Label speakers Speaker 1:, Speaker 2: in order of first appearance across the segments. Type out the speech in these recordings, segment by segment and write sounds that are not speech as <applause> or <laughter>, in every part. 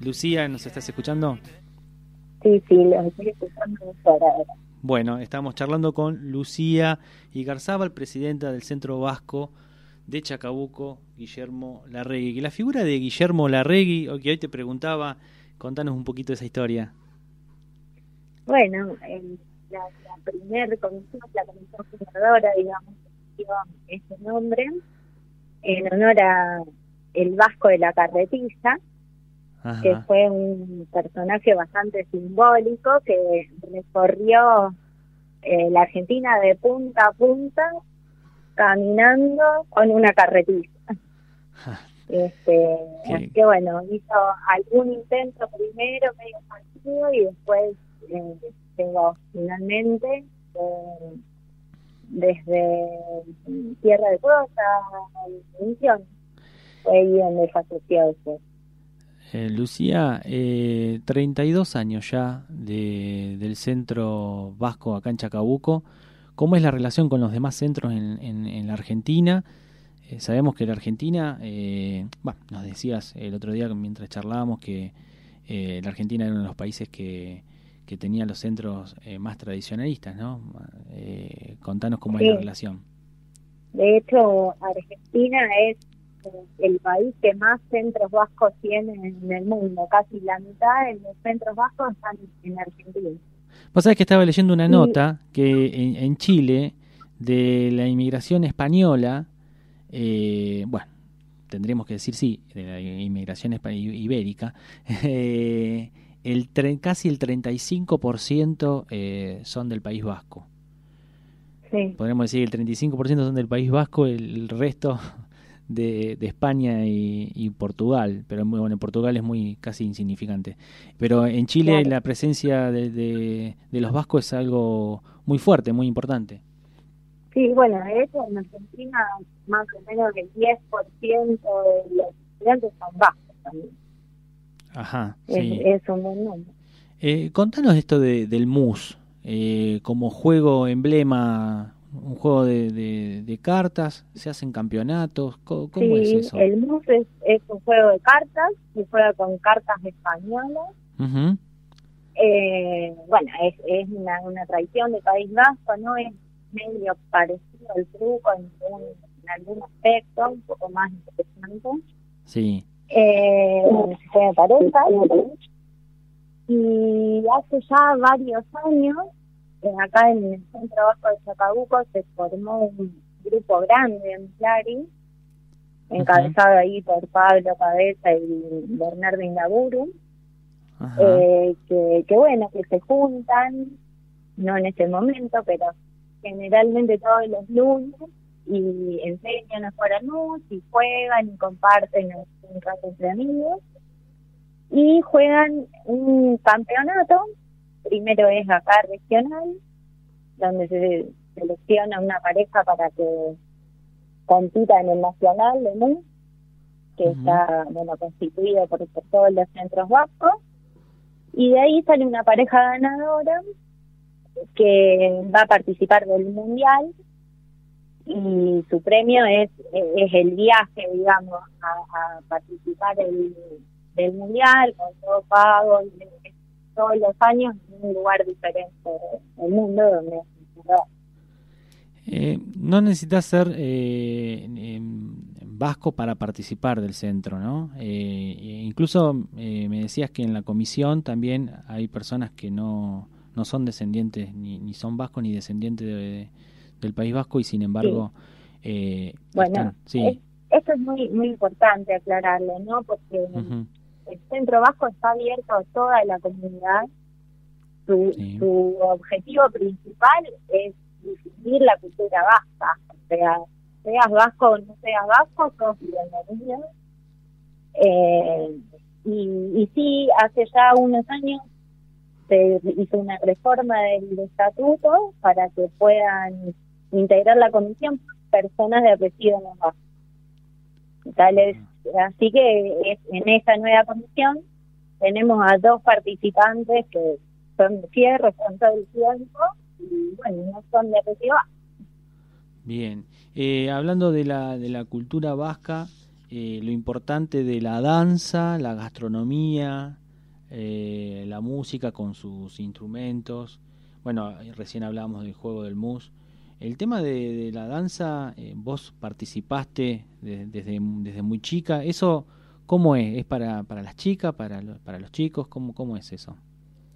Speaker 1: Lucía, ¿nos estás escuchando?
Speaker 2: Sí, sí, los estoy escuchando ahora.
Speaker 1: Bueno, estamos charlando con Lucía Igarzábal, presidenta del Centro Vasco de Chacabuco, Guillermo Larregui. Que la figura de Guillermo Larregui, que hoy te preguntaba, contanos un poquito de esa historia.
Speaker 2: Bueno, la, primera comisión, la comisión fundadora, digamos, dio ese nombre en honor a el Vasco de la Carretilla, que fue un personaje bastante simbólico que recorrió eh, la Argentina de punta a punta caminando con una carretilla. este, así que bueno, hizo algún intento primero medio partido y después eh, llegó finalmente eh, desde Tierra de Cosa, fue ahí donde falleció después.
Speaker 1: Eh, Lucía, eh, 32 años ya de, del centro vasco acá en Chacabuco. ¿Cómo es la relación con los demás centros en, en, la Argentina? Eh, sabemos que la Argentina, eh, bueno, nos decías el otro día mientras charlábamos que la Argentina era uno de los países que, que tenía los centros más tradicionalistas, ¿no? contanos cómo es la relación.
Speaker 2: De hecho, Argentina es el país que más centros vascos tiene en el mundo. Casi la mitad de los centros vascos están en Argentina.
Speaker 1: Vos sabés que estaba leyendo una nota que en, Chile, de la inmigración española, eh, bueno, tendríamos que decir sí, de la inmigración ibérica, <laughs> eh, el casi el 35% eh, son del País Vasco. Sí. Podríamos decir que el 35% son del País Vasco, el resto de, España y, Portugal, pero muy, bueno, en Portugal es muy casi insignificante. Pero en Chile la presencia de, de, los vascos es algo muy fuerte, muy importante.
Speaker 2: Sí, bueno, de hecho en Argentina más o menos el 10% de los estudiantes son vascos también.
Speaker 1: Ajá,
Speaker 2: sí. Es, un buen número.
Speaker 1: Eh, contanos esto de, del MUS, eh, como juego emblema un juego de, de, cartas, se hacen campeonatos, ¿cómo, es eso?
Speaker 2: El MUS es, un juego de cartas, se juega con cartas españolas. eh, bueno, es, es una, una tradición de País Vasco, ¿no? Es medio parecido al truco en, en algún aspecto, un poco más interesante.
Speaker 1: Sí.
Speaker 2: Eh, se juega pareja. Y hace ya varios años acá en el Centro Vasco de Chacabuco se formó un grupo grande en Clary, encabezado ahí por Pablo Cabeza y Bernardo Indaburu, eh, que, que bueno, que se juntan, no en este momento, pero generalmente todos los lunes y enseñan a jugar a luz y juegan y comparten un rato entre amigos y juegan un campeonato primero es acá regional, donde se selecciona una pareja para que compita en el nacional de MU, que está bueno constituido por, todos los centros vascos, y de ahí sale una pareja ganadora que va a participar del mundial y su premio es, es el viaje, digamos, a, participar del mundial con todo pago, todos los años en un lugar diferente del mundo donde
Speaker 1: eh, no necesitas ser eh, vasco para participar del centro, ¿no? Eh, incluso eh, me decías que en la comisión también hay personas que no, no son descendientes, ni, ni son vascos ni descendientes del País Vasco y sin embargo...
Speaker 2: bueno, sí. esto es muy, muy importante aclararlo, ¿no? Porque el Centro Vasco está abierto a toda la comunidad. Su, objetivo principal es difundir la cultura vasca. O sea, seas vasco o no seas vasco, sos bienvenido. Eh, y, y sí, hace ya unos años se hizo una reforma del estatuto para que puedan integrar la comisión personas de apellido no vasco. Tal es Así que en esta nueva comisión tenemos a dos participantes que son de fierro, son todo el tiempo y bueno, no son de apellido
Speaker 1: Bien, eh, hablando de la, de la cultura vasca, eh, lo importante de la danza, la gastronomía, eh, la música con sus instrumentos. Bueno, recién hablábamos del juego del mus. El tema de, la danza, eh, vos participaste desde, desde muy chica. ¿Eso cómo es? ¿Es para, para las chicas, para, para los chicos? ¿Cómo, ¿Cómo es eso?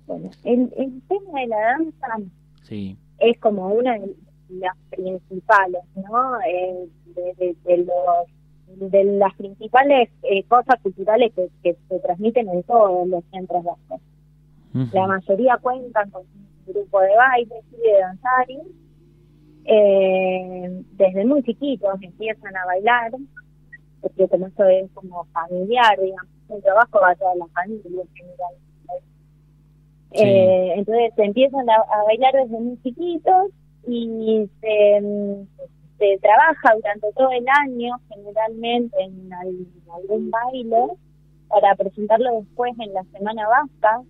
Speaker 2: Bueno, el, el tema de la danza sí. es como una de las principales, ¿no? Eh, de, de, los de las principales eh, cosas culturales que, que, se transmiten en todos los centros vascos. La mayoría cuentan con un grupo de baile y de danzaris. Eh, desde muy chiquitos empiezan a bailar, porque como eso es como familiar, digamos, el trabajo va a toda la familia en general. Eh, entonces empiezan a, a, bailar desde muy chiquitos y se, se trabaja durante todo el año, generalmente en, algún baile, para presentarlo después en la Semana Vasca,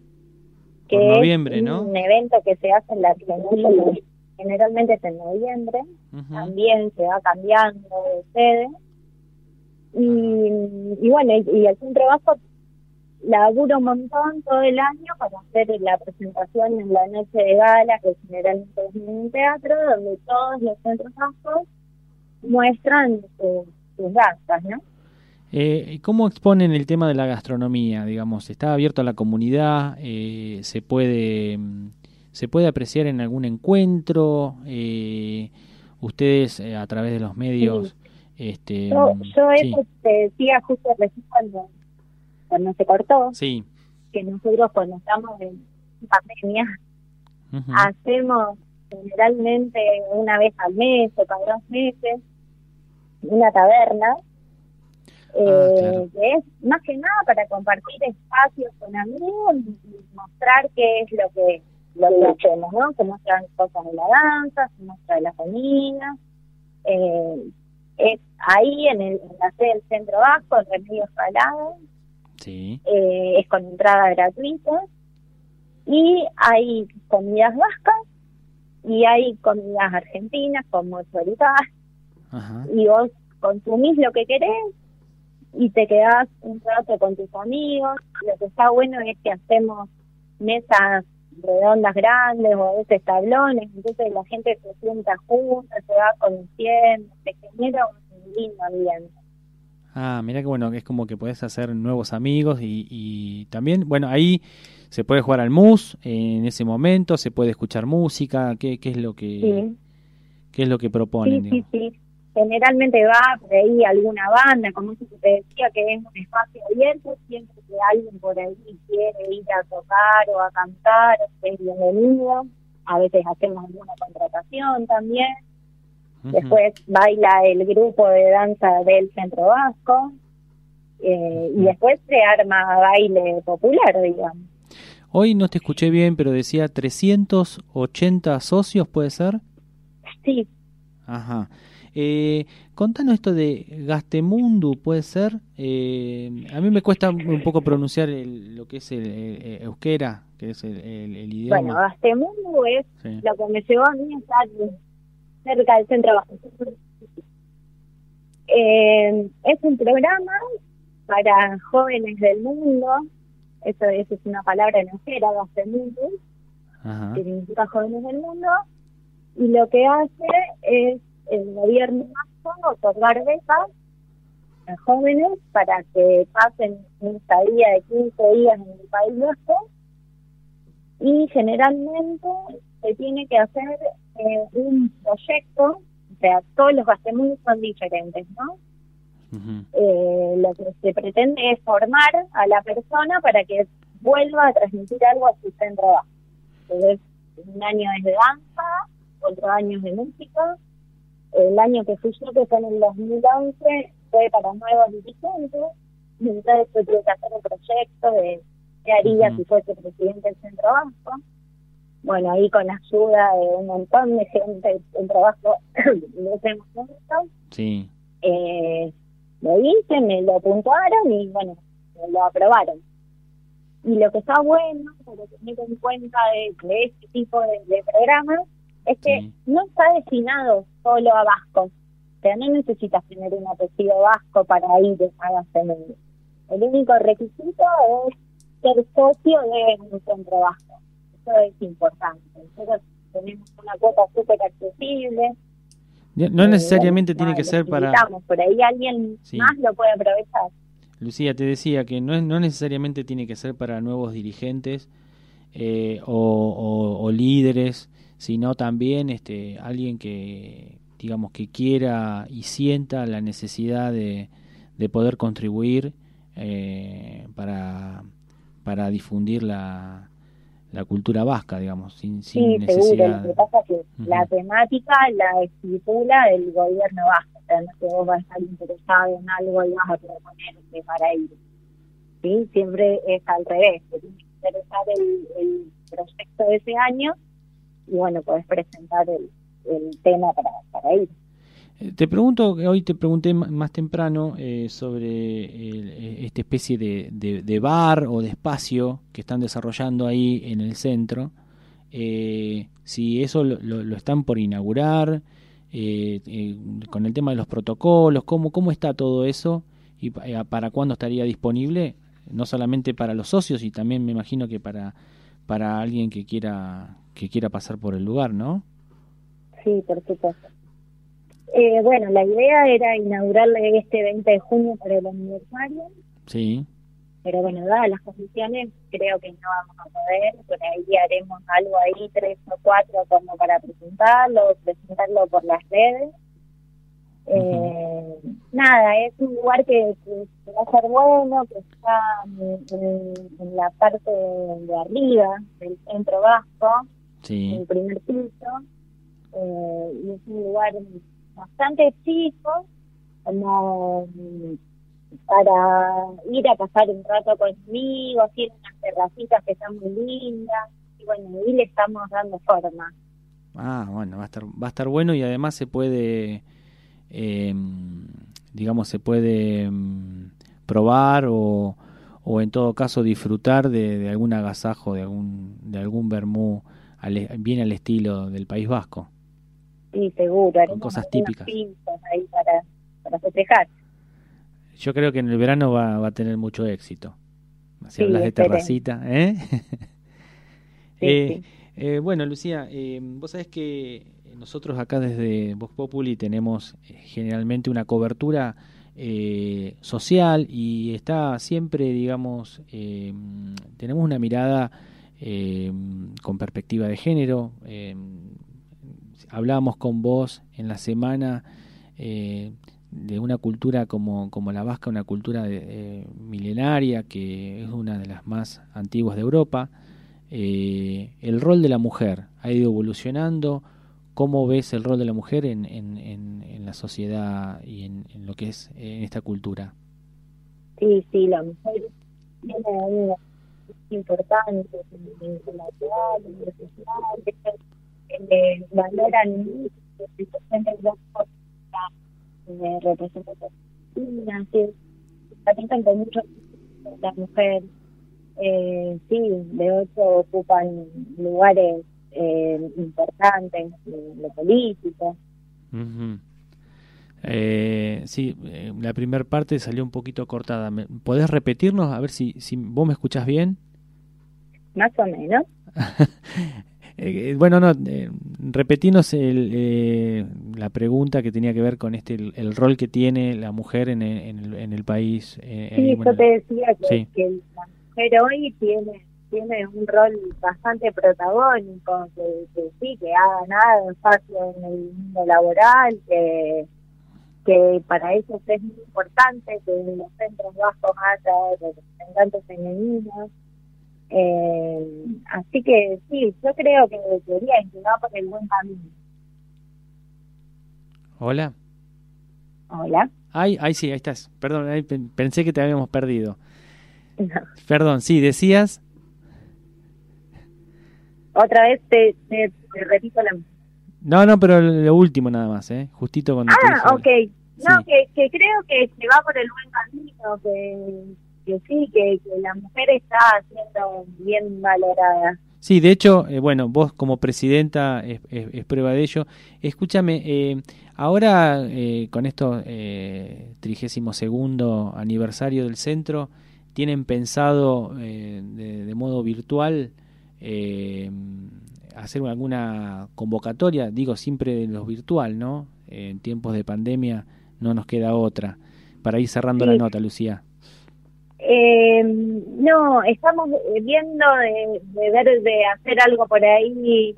Speaker 2: que es un evento que se hace en la Argentina, generalmente es en noviembre, también se va cambiando de sede. Y, y bueno, y, el centro vasco labura un montón todo el año para hacer la presentación en la noche de gala, que generalmente es en un teatro, donde todos los centros vascos muestran sus, gastas, ¿no?
Speaker 1: Eh, ¿Cómo exponen el tema de la gastronomía? Digamos, ¿está abierto a la comunidad? Eh, ¿Se puede se puede apreciar en algún encuentro? Eh, ustedes eh, a través de los medios... Este,
Speaker 2: yo, yo eso te decía justo recién cuando, cuando se cortó,
Speaker 1: sí.
Speaker 2: que nosotros cuando estamos en pandemia hacemos generalmente una vez al mes o cada dos meses una taberna, ah, eh, que es más que nada para compartir espacios con amigos y mostrar qué es lo que, lo que hacemos, ¿no? Se muestran cosas de la danza, se muestra de la comida. Eh, es ahí en, el, la sede del Centro Vasco, en Remedio Salado.
Speaker 1: Sí.
Speaker 2: Eh, es con entrada gratuita. Y hay comidas vascas y hay comidas argentinas como choritas y vos consumís lo que querés y te quedás un rato con tus amigos. Lo que está bueno es que hacemos mesas redondas grandes o a veces tablones, entonces la gente se sienta junta, se va conociendo, se genera un lindo ambiente.
Speaker 1: Ah, mira que bueno, es como que puedes hacer nuevos amigos y, y también, bueno, ahí se puede jugar al mus en ese momento, se puede escuchar música, ¿qué, qué es lo que qué es lo que proponen?
Speaker 2: Sí, sí, sí generalmente va por ahí alguna banda, como eso que te decía, que es un espacio abierto, siempre que alguien por ahí quiere ir a tocar o a cantar, es bienvenido. A veces hacemos alguna contratación también. Después baila el grupo de danza del Centro Vasco. Eh, y después se arma baile popular, digamos.
Speaker 1: Hoy no te escuché bien, pero decía 380 socios, ¿puede ser?
Speaker 2: Sí.
Speaker 1: Ajá. Eh, contanos esto de Gastemundu, ¿puede ser? Eh, a mí me cuesta un poco pronunciar lo que es el, euskera, que es el, idioma.
Speaker 2: Bueno, Gastemundu es lo que me llevó a mí a estar cerca del centro eh, es un programa para jóvenes del mundo, eso, es una palabra en euskera, Gastemundu, que significa jóvenes del mundo, y lo que hace es el gobierno vasco otorgar becas a jóvenes para que pasen un estadía de 15 días en el País Vasco. Y generalmente se tiene que hacer eh, un proyecto, o sea, todos los gastos son diferentes, ¿no? eh, lo que se pretende es formar a la persona para que vuelva a transmitir algo a su centro Entonces, un año es de danza, otro año es de música, el año que fui yo, que fue en el 2011, fue para nuevos dirigentes, y entonces tuve que hacer un proyecto de qué haría si fuese presidente del Centro Vasco. Bueno, ahí con la ayuda de un montón de gente del trabajo <coughs> lo.
Speaker 1: Sí.
Speaker 2: Eh, lo hice, me lo puntuaron y bueno, me lo aprobaron. Y lo que está bueno, pero tener en cuenta de, este tipo de programas, es que no está destinado solo a vascos, sea, no necesitas tener un apellido vasco para ir a la. El único requisito es ser socio de un centro vasco. Eso es importante. Nosotros tenemos una cuota súper accesible.
Speaker 1: No necesariamente tiene que ser para...
Speaker 2: Por ahí alguien más lo puede aprovechar.
Speaker 1: Lucía, te decía que no, no necesariamente tiene que ser para nuevos dirigentes eh, o, líderes, sino también este, alguien que, digamos, que quiera y sienta la necesidad de, de poder contribuir eh, para, para difundir la, la cultura vasca, digamos, sin, sin
Speaker 2: sí, seguro. Lo que pasa es que la temática la estipula el gobierno vasco. No que vos vas a estar interesado en algo y vas a proponerte para ir. ¿Sí? Siempre es al revés. Te tiene que interesar el, el proyecto de ese año y, bueno, podés presentar el, el tema para, para ir.
Speaker 1: Eh, te pregunto, hoy te pregunté más temprano eh, sobre eh, esta especie de, de, bar o de espacio que están desarrollando ahí en el centro. si eso lo, lo, están por inaugurar, con el tema de los protocolos, ¿cómo, cómo está todo eso y para cuándo estaría disponible, no solamente para los socios y también me imagino que para, para alguien que quiera, que quiera pasar por el lugar, ¿no?
Speaker 2: Sí, por supuesto. Eh, bueno, la idea era inaugurarle este 20 de junio para el aniversario.
Speaker 1: Sí.
Speaker 2: Pero bueno, dadas las condiciones, creo que no vamos a poder. Por ahí haremos algo ahí, tres o cuatro, como para presentarlo, presentarlo por las redes. eh, nada, es un lugar que, va a ser bueno, que está en, la parte de arriba del centro vasco, en el primer piso, eh, y es un lugar bastante chicos, como mm, para ir a pasar un rato conmigo, así unas terracitas que están muy lindas, y bueno, ahí le estamos dando forma.
Speaker 1: Ah, bueno, va a estar, va a estar bueno y además se puede, eh, digamos, se puede mm, probar o, o en todo caso disfrutar de, de algún agasajo, de algún, de algún vermú bien al estilo del País Vasco.
Speaker 2: Sí, seguro.
Speaker 1: Con cosas típicas.
Speaker 2: Ahí para, para festejar.
Speaker 1: Yo creo que en el verano va, va a tener mucho éxito. Si hablas de terracita, ¿eh? <laughs> eh, eh, bueno, Lucía, eh, vos sabés que nosotros acá desde Vox Populi tenemos generalmente una cobertura social y está siempre, digamos, tenemos una mirada con perspectiva de género hablábamos con vos en la semana eh, de una cultura como, como la vasca, una cultura eh, milenaria que es una de las más antiguas de Europa. Eh, el rol de la mujer ha ido evolucionando. ¿Cómo ves el rol de la mujer en, en, en, la sociedad y en, en, lo que es en esta cultura?
Speaker 2: Sí, sí, la mujer una importante en la eh, valoran situaciones de representación atienden con mucho las mujeres eh, sí de hecho ocupan lugares eh, importantes de lo político
Speaker 1: eh, sí, eh, la primera parte salió un poquito cortada. ¿Podés repetirnos? A ver si, si vos me escuchás bien.
Speaker 2: Más o menos. <laughs>
Speaker 1: Eh, bueno, no, eh, repetinos el, eh, la pregunta que tenía que ver con este el, rol que tiene la mujer en, el, en el país.
Speaker 2: sí, yo te decía que, la mujer hoy tiene tiene un rol bastante protagónico, que, sí, que ha ganado espacio en el mundo laboral, que, que para eso es muy importante que en los centros bajos haya representantes femeninos eh, así que sí, yo creo que debería inclinar por el buen camino.
Speaker 1: Hola.
Speaker 2: Hola.
Speaker 1: Ay, ay, sí, ahí estás. Perdón, pensé que te habíamos perdido. Perdón, sí, decías.
Speaker 2: Otra vez te, te, repito la.
Speaker 1: No, no, pero lo último nada más, ¿eh? Justito cuando.
Speaker 2: Ah, ok. No, que, que creo que se va por el buen camino, que que sí, que, la mujer está siendo bien valorada.
Speaker 1: Sí, de hecho, eh, bueno, vos como presidenta es, prueba de ello. Escúchame, eh, ahora eh, con esto trigésimo segundo aniversario del centro, ¿tienen pensado de, modo virtual hacer alguna convocatoria? Digo, siempre de los virtual, ¿no? En tiempos de pandemia no nos queda otra. Para ir cerrando la nota, Lucía.
Speaker 2: Eh, no, estamos viendo de, ver de hacer algo por ahí.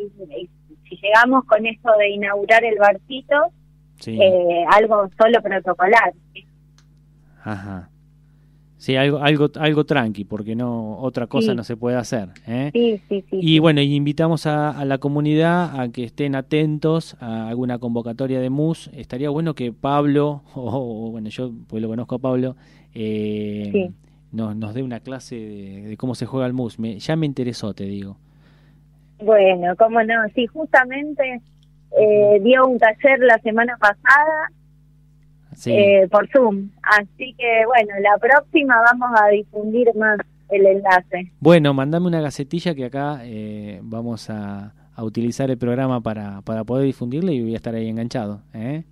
Speaker 2: Si llegamos con esto de inaugurar el barcito, eh, algo solo protocolar.
Speaker 1: Ajá. Sí, algo, algo, algo tranqui, porque no otra cosa no se puede hacer. ¿eh?
Speaker 2: Sí, sí, sí.
Speaker 1: Y bueno, invitamos a, la comunidad a que estén atentos a alguna convocatoria de MUS. Estaría bueno que Pablo, <laughs> o, bueno, yo pues lo conozco a Pablo, eh, nos, nos dé una clase de, cómo se juega el mus. Me, ya me interesó, te digo.
Speaker 2: Bueno, cómo no. Sí, justamente eh, dio un taller la semana pasada eh, por Zoom. Así que, bueno, la próxima vamos a difundir más el enlace.
Speaker 1: Bueno, mandame una gacetilla que acá eh, vamos a, a, utilizar el programa para, para poder difundirle y voy a estar ahí enganchado. ¿eh?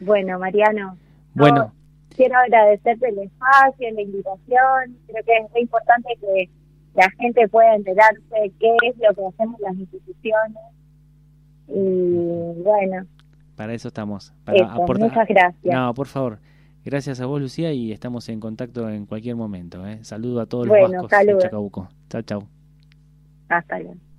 Speaker 2: Bueno, Mariano.
Speaker 1: Bueno
Speaker 2: quiero agradecerte el espacio, la invitación. Creo que es muy importante que la gente pueda enterarse qué es lo que hacemos las instituciones. Y bueno.
Speaker 1: Para eso estamos.
Speaker 2: Para Muchas gracias.
Speaker 1: No, por favor. Gracias a vos, Lucía, y estamos en contacto en cualquier momento. ¿eh? Saludo a todos
Speaker 2: los
Speaker 1: vascos
Speaker 2: de
Speaker 1: Chacabuco. Chao, chao.
Speaker 2: Hasta luego.